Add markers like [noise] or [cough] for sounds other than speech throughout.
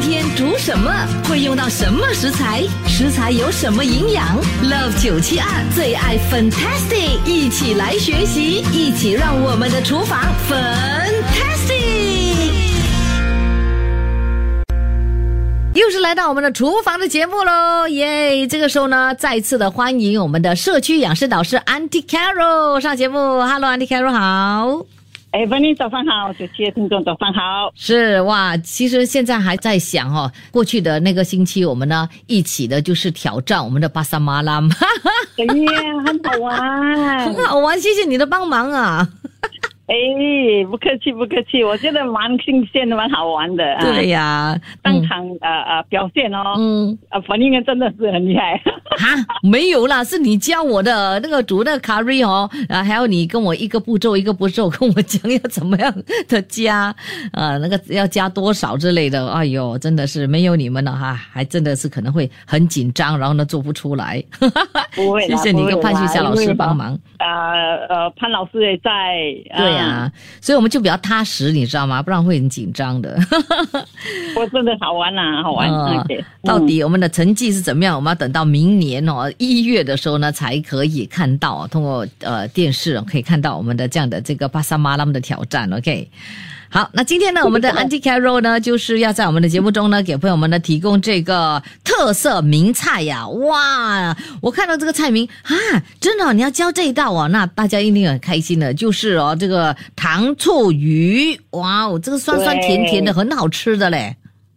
今天煮什么？会用到什么食材？食材有什么营养？Love 九七二最爱 Fantastic，一起来学习，一起让我们的厨房 Fantastic。又是来到我们的厨房的节目喽，耶！这个时候呢，再次的欢迎我们的社区养生导师 Auntie Carol 上节目。Hello，Auntie Carol 好。哎，文林早上好，九七的听众早上好。是哇，其实现在还在想哦，过去的那个星期我们呢一起的就是挑战我们的巴萨马拉，哎呀，很好玩，[laughs] 很好玩，谢谢你的帮忙啊。哎，不客气，不客气，我觉得蛮新鲜的，蛮好玩的。对呀，当场呃呃表现哦，嗯，啊，反应真的是很厉害。哈，没有啦，是你教我的那个煮那个卡瑞哦，啊，还有你跟我一个步骤一个步骤跟我讲要怎么样的加，呃，那个要加多少之类的。哎呦，真的是没有你们了哈，还真的是可能会很紧张，然后呢做不出来。不会，[laughs] 谢谢你跟潘旭霞老师帮忙。呃呃，潘老师也在。对。啊，所以我们就比较踏实，你知道吗？不然会很紧张的。[laughs] 我真的好玩啊，好玩。到底我们的成绩是怎么样？我们要等到明年哦一月的时候呢，才可以看到。通过呃电视可以看到我们的这样的这个巴萨马拉姆的挑战。OK。好，那今天呢，我们的 Auntie Carol 呢，就是要在我们的节目中呢，给朋友们呢提供这个特色名菜呀！哇，我看到这个菜名啊，真的，你要教这一道哦，那大家一定很开心的，就是哦，这个糖醋鱼，哇哦，这个酸酸甜甜的，很好吃的嘞。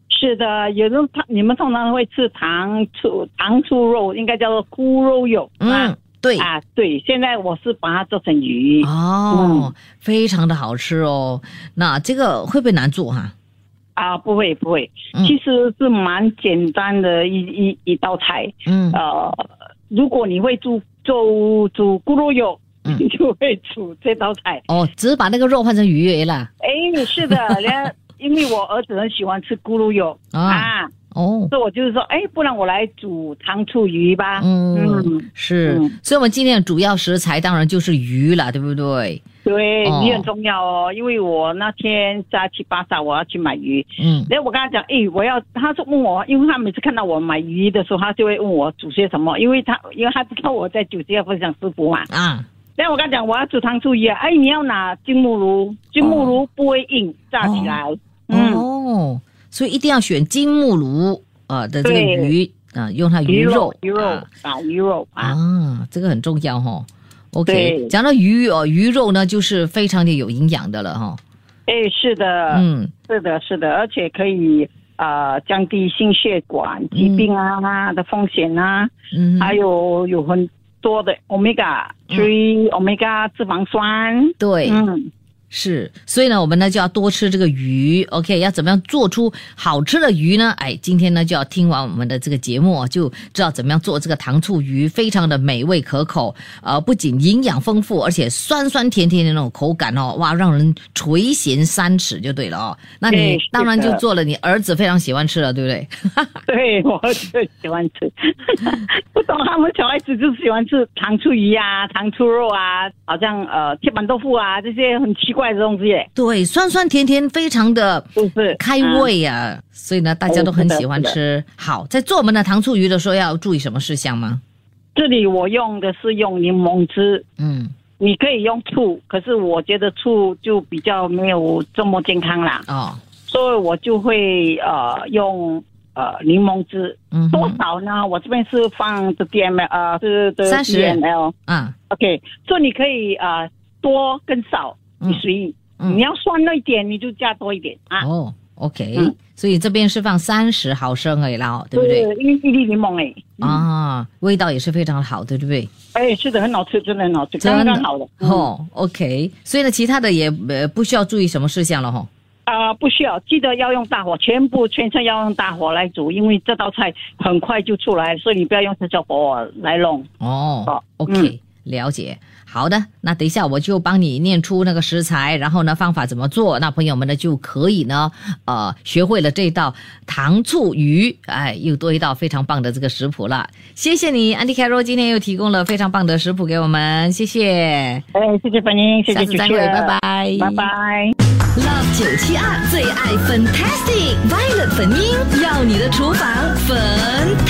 是的，有人你们通常会吃糖醋糖醋肉，应该叫做咕肉肉，嗯。对啊，对，现在我是把它做成鱼哦，非常的好吃哦。那这个会不会难做哈？啊，不会不会，其实是蛮简单的一一一道菜。嗯，呃，如果你会煮做煮咕噜肉，你 [laughs] 就会煮这道菜。哦，只是把那个肉换成鱼了。哎，是的，因为我儿子很喜欢吃咕噜肉 [laughs] 啊。哦，所以我就是说，哎，不然我来煮糖醋鱼吧。嗯，是，所以我们今天的主要食材当然就是鱼了，对不对？对，鱼很重要哦，因为我那天在去巴萨，我要去买鱼。嗯，然后我跟他讲，哎，我要，他说问我，因为他每次看到我买鱼的时候，他就会问我煮些什么，因为他因为他知道我在酒店要分享师傅嘛。啊，然后我跟他讲，我要煮糖醋鱼啊，哎，你要拿金木炉，金木炉不会硬，炸起来。哦。所以一定要选金木炉啊的这个鱼啊，用它鱼肉鱼肉啊。鱼肉啊，这个很重要哈。OK，讲到鱼哦，鱼肉呢就是非常的有营养的了哈。哎，是的，嗯，是的，是的，而且可以啊降低心血管疾病啊的风险啊，嗯，还有有很多的 omega three omega 脂肪酸，对，嗯。是，所以呢，我们呢就要多吃这个鱼，OK？要怎么样做出好吃的鱼呢？哎，今天呢就要听完我们的这个节目，就知道怎么样做这个糖醋鱼，非常的美味可口，呃，不仅营养丰富，而且酸酸甜甜的那种口感哦，哇，让人垂涎三尺就对了哦。那你当然就做了，你儿子非常喜欢吃了，对不对？[laughs] 对，我最喜欢吃，不懂他们小孩子就喜欢吃糖醋鱼啊、糖醋肉啊，好像呃铁板豆腐啊这些很奇怪。怪的东西，对，酸酸甜甜，非常的开胃啊，所以呢，大家都很喜欢吃。好，在做我们的糖醋鱼的时候，要注意什么事项吗？这里我用的是用柠檬汁，嗯，你可以用醋，可是我觉得醋就比较没有这么健康啦。哦，所以我就会呃用呃柠檬汁，嗯，多少呢？我这边是放的 D M L 啊，是三十 M L，嗯，OK，所以你可以呃多跟少。你随意，你要酸了一点，你就加多一点啊。哦，OK，所以这边是放三十毫升而已啦，对不对？一一粒柠檬哎。啊，味道也是非常好，对不对？哎，是的，很好吃，真的很好吃，刚刚好的。哦，OK，所以呢，其他的也呃不需要注意什么事项了哈。啊，不需要，记得要用大火，全部全程要用大火来煮，因为这道菜很快就出来，所以你不要用小火来弄。哦，OK，了解。好的，那等一下我就帮你念出那个食材，然后呢方法怎么做，那朋友们呢就可以呢，呃，学会了这道糖醋鱼，哎，又多一道非常棒的这个食谱了。谢谢你，安迪凯罗今天又提供了非常棒的食谱给我们，谢谢。哎，谢谢本英，谢谢下次再会，拜拜，拜拜。九七二最爱 Fantastic Violet 粉音，要你的厨房 Fantastic。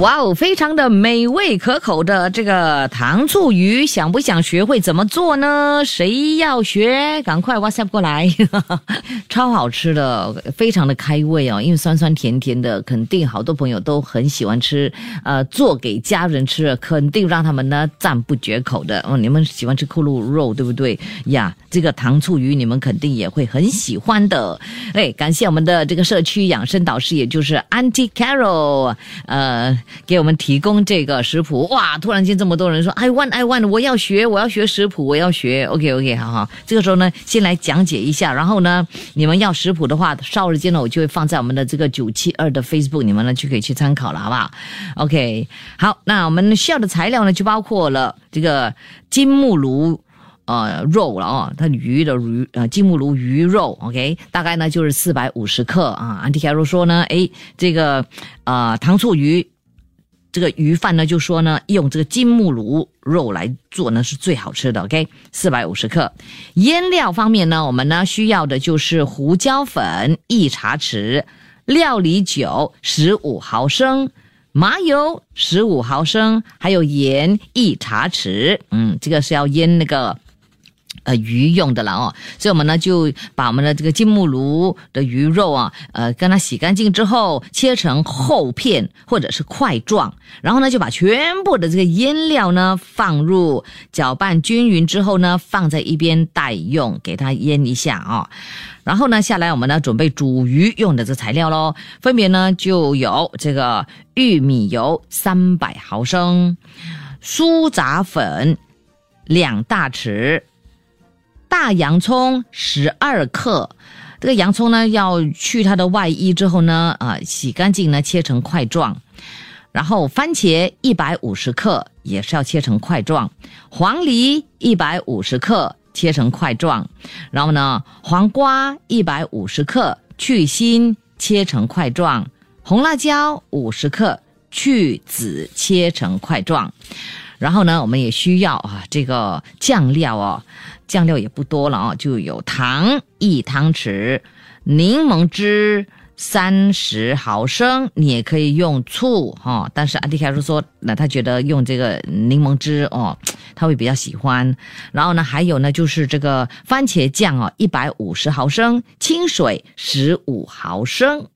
哇哦，非常的美味可口的这个糖醋鱼，想不想学会怎么做呢？谁要学，赶快 WhatsApp 过来，[laughs] 超好吃的，非常的开胃哦，因为酸酸甜甜的，肯定好多朋友都很喜欢吃。呃，做给家人吃，肯定让他们呢赞不绝口的。哦，你们喜欢吃扣肉肉，对不对呀？这个糖醋鱼，你们肯定也会很喜欢的。哎，感谢我们的这个社区养生导师，也就是 Auntie Carol，呃。给我们提供这个食谱哇！突然间这么多人说，I want, I want，我要学，我要学食谱，我要学。OK, OK，好好。这个时候呢，先来讲解一下，然后呢，你们要食谱的话，稍日间呢，我就会放在我们的这个九七二的 Facebook，你们呢就可以去参考了，好不好？OK，好，那我们需要的材料呢，就包括了这个金目鲈呃肉了哦，它鱼的鱼呃金目鲈鱼肉，OK，大概呢就是四百五十克啊。安迪卡罗说呢，诶，这个呃糖醋鱼。这个鱼饭呢，就说呢，用这个金木炉肉来做呢是最好吃的。OK，四百五十克。腌料方面呢，我们呢需要的就是胡椒粉一茶匙，料理酒十五毫升，麻油十五毫升，还有盐一茶匙。嗯，这个是要腌那个。呃，鱼用的了哦，所以我们呢就把我们的这个金木炉的鱼肉啊，呃，跟它洗干净之后，切成厚片或者是块状，然后呢就把全部的这个腌料呢放入，搅拌均匀之后呢，放在一边待用，给它腌一下啊。然后呢，下来我们呢准备煮鱼用的这材料喽，分别呢就有这个玉米油三百毫升，苏炸粉两大匙。大洋葱十二克，这个洋葱呢要去它的外衣之后呢，啊，洗干净呢，切成块状。然后番茄一百五十克也是要切成块状，黄梨一百五十克切成块状，然后呢，黄瓜一百五十克去心切成块状，红辣椒五十克去籽切成块状。然后呢，我们也需要啊这个酱料哦。酱料也不多了啊，就有糖一汤匙，柠檬汁三十毫升，你也可以用醋哈。但是阿迪卡说说，那他觉得用这个柠檬汁哦，他会比较喜欢。然后呢，还有呢，就是这个番茄酱哦，一百五十毫升，清水十五毫升。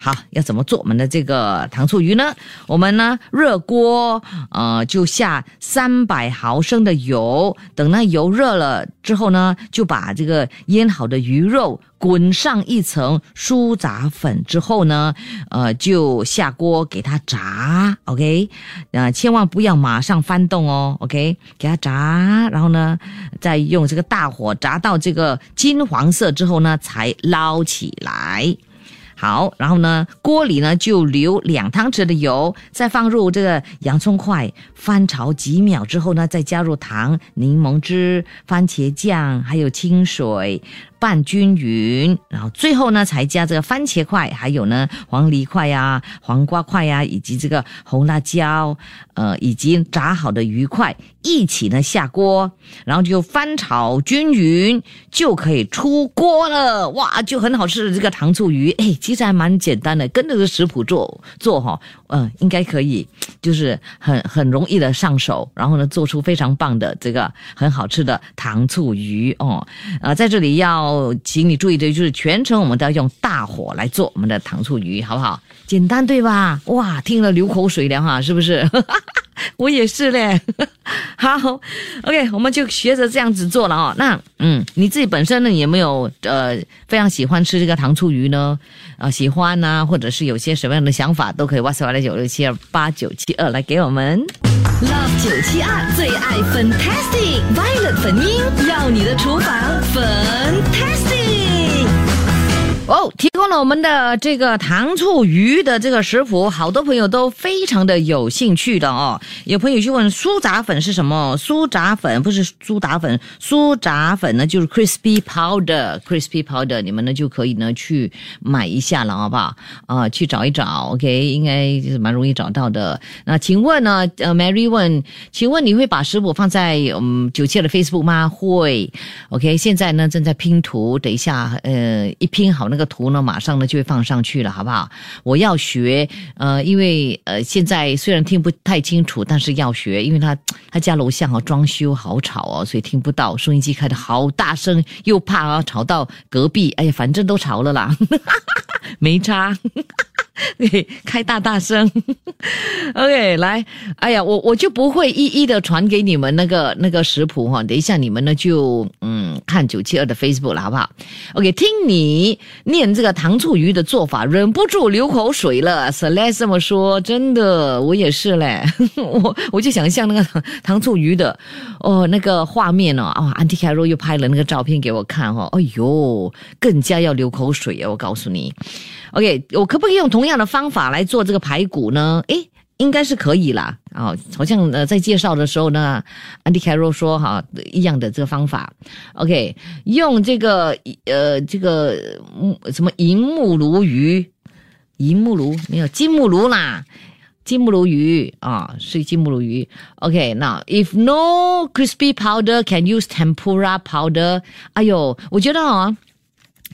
好，要怎么做我们的这个糖醋鱼呢？我们呢，热锅，呃，就下三百毫升的油，等那油热了之后呢，就把这个腌好的鱼肉滚上一层酥炸粉之后呢，呃，就下锅给它炸，OK，啊，千万不要马上翻动哦，OK，给它炸，然后呢，再用这个大火炸到这个金黄色之后呢，才捞起来。好，然后呢，锅里呢就留两汤匙的油，再放入这个洋葱块，翻炒几秒之后呢，再加入糖、柠檬汁、番茄酱，还有清水。拌均匀，然后最后呢，才加这个番茄块，还有呢黄梨块呀、黄瓜块呀，以及这个红辣椒，呃，以及炸好的鱼块一起呢下锅，然后就翻炒均匀，就可以出锅了。哇，就很好吃的这个糖醋鱼，哎，其实还蛮简单的，跟着个食谱做做哈，嗯，应该可以，就是很很容易的上手，然后呢，做出非常棒的这个很好吃的糖醋鱼哦，呃，在这里要。哦，请你注意的就是全程我们都要用大火来做我们的糖醋鱼，好不好？简单对吧？哇，听了流口水了哈，是不是？[laughs] 我也是嘞。[laughs] 好，OK，我们就学着这样子做了哦。那嗯，你自己本身呢有没有呃非常喜欢吃这个糖醋鱼呢？啊，喜欢呢，或者是有些什么样的想法，都可以 WhatsApp 九六七二八九七二来给我们。Love 九七二最爱 Fantastic Violet 粉音，要你的厨房 Fantastic。哦，提供了我们的这个糖醋鱼的这个食谱，好多朋友都非常的有兴趣的哦。有朋友去问酥炸粉是什么？酥炸粉不是苏打粉，酥炸粉呢就是 crispy powder，crispy powder，你们呢就可以呢去买一下了，好不好？啊，去找一找，OK，应该就是蛮容易找到的。那请问呢，呃，Mary 问，请问你会把食谱放在嗯九七的 Facebook 吗？会，OK，现在呢正在拼图，等一下，呃，一拼好那个图。呢马上呢就会放上去了，好不好？我要学，呃，因为呃现在虽然听不太清楚，但是要学，因为他他家楼下好装修好吵哦，所以听不到，收音机开的好大声，又怕啊吵到隔壁，哎呀，反正都吵了啦，[laughs] 没差。[laughs] 开大大声，[laughs] OK，来，哎呀，我我就不会一一的传给你们那个那个食谱哈，等一下你们呢就嗯看九七二的 Facebook 了，好不好？OK，听你念这个糖醋鱼的做法，忍不住流口水了。Celeste 这么说，真的，我也是嘞，[laughs] 我我就想象那个糖醋鱼的哦那个画面哦，啊，Auntie Carol 又拍了那个照片给我看哈，哎呦，更加要流口水啊，我告诉你。OK，我可不可以用同样样的方法来做这个排骨呢？诶，应该是可以啦。哦，好像呃在介绍的时候呢，安迪凯罗说哈一样的这个方法。OK，用这个呃这个什么银木鲈鱼，银木鲈没有金木鲈啦，金木鲈鱼啊是金木鲈鱼。OK，那 if no crispy powder，can use tempura powder。哎呦，我觉得啊，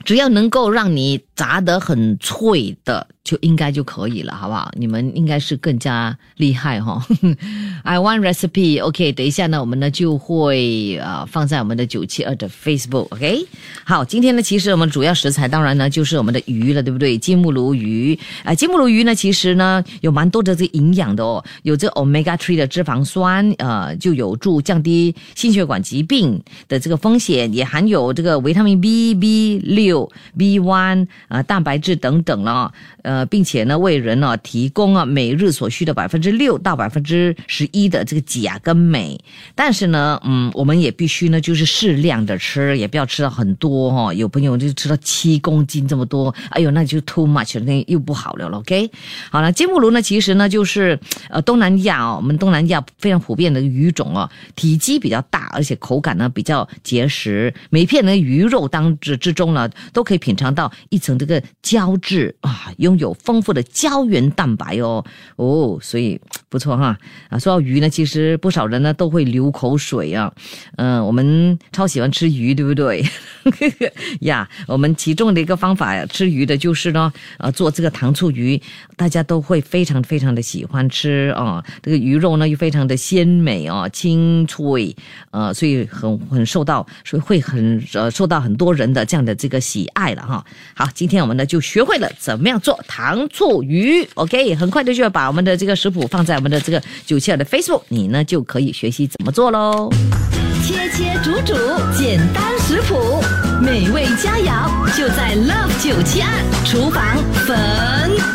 只要能够让你炸得很脆的。就应该就可以了，好不好？你们应该是更加厉害哈。[laughs] I want recipe，OK。等一下呢，我们呢就会呃放在我们的九七二的 Facebook，OK。好，今天呢，其实我们主要食材当然呢就是我们的鱼了，对不对？金目鲈鱼啊，金目鲈鱼呢，其实呢有蛮多的这营养的哦，有这 omega three 的脂肪酸，呃，就有助降低心血管疾病的这个风险，也含有这个维他命 B、B 六、B one 啊，蛋白质等等了，呃。并且呢，为人呢提供啊每日所需的百分之六到百分之十一的这个钾跟镁，但是呢，嗯，我们也必须呢就是适量的吃，也不要吃到很多哈。有朋友就吃到七公斤这么多，哎呦，那就 too much 那又不好了。OK，好了，金目鲈呢，其实呢就是呃东南亚哦，我们东南亚非常普遍的鱼种哦，体积比较大，而且口感呢比较结实，每片的鱼肉当之之中呢都可以品尝到一层这个胶质啊，拥有。有丰富的胶原蛋白哦哦，所以不错哈啊！说到鱼呢，其实不少人呢都会流口水啊。嗯，我们超喜欢吃鱼，对不对？[laughs] 呀，我们其中的一个方法吃鱼的就是呢，呃，做这个糖醋鱼，大家都会非常非常的喜欢吃啊。这个鱼肉呢又非常的鲜美哦，清脆，呃，所以很很受到，所以会很呃受到很多人的这样的这个喜爱了哈。好，今天我们呢就学会了怎么样做。糖醋鱼，OK，很快的就要把我们的这个食谱放在我们的这个九七二的 Facebook，你呢就可以学习怎么做喽。切切煮煮，简单食谱，美味佳肴就在 Love 九七二厨房粉。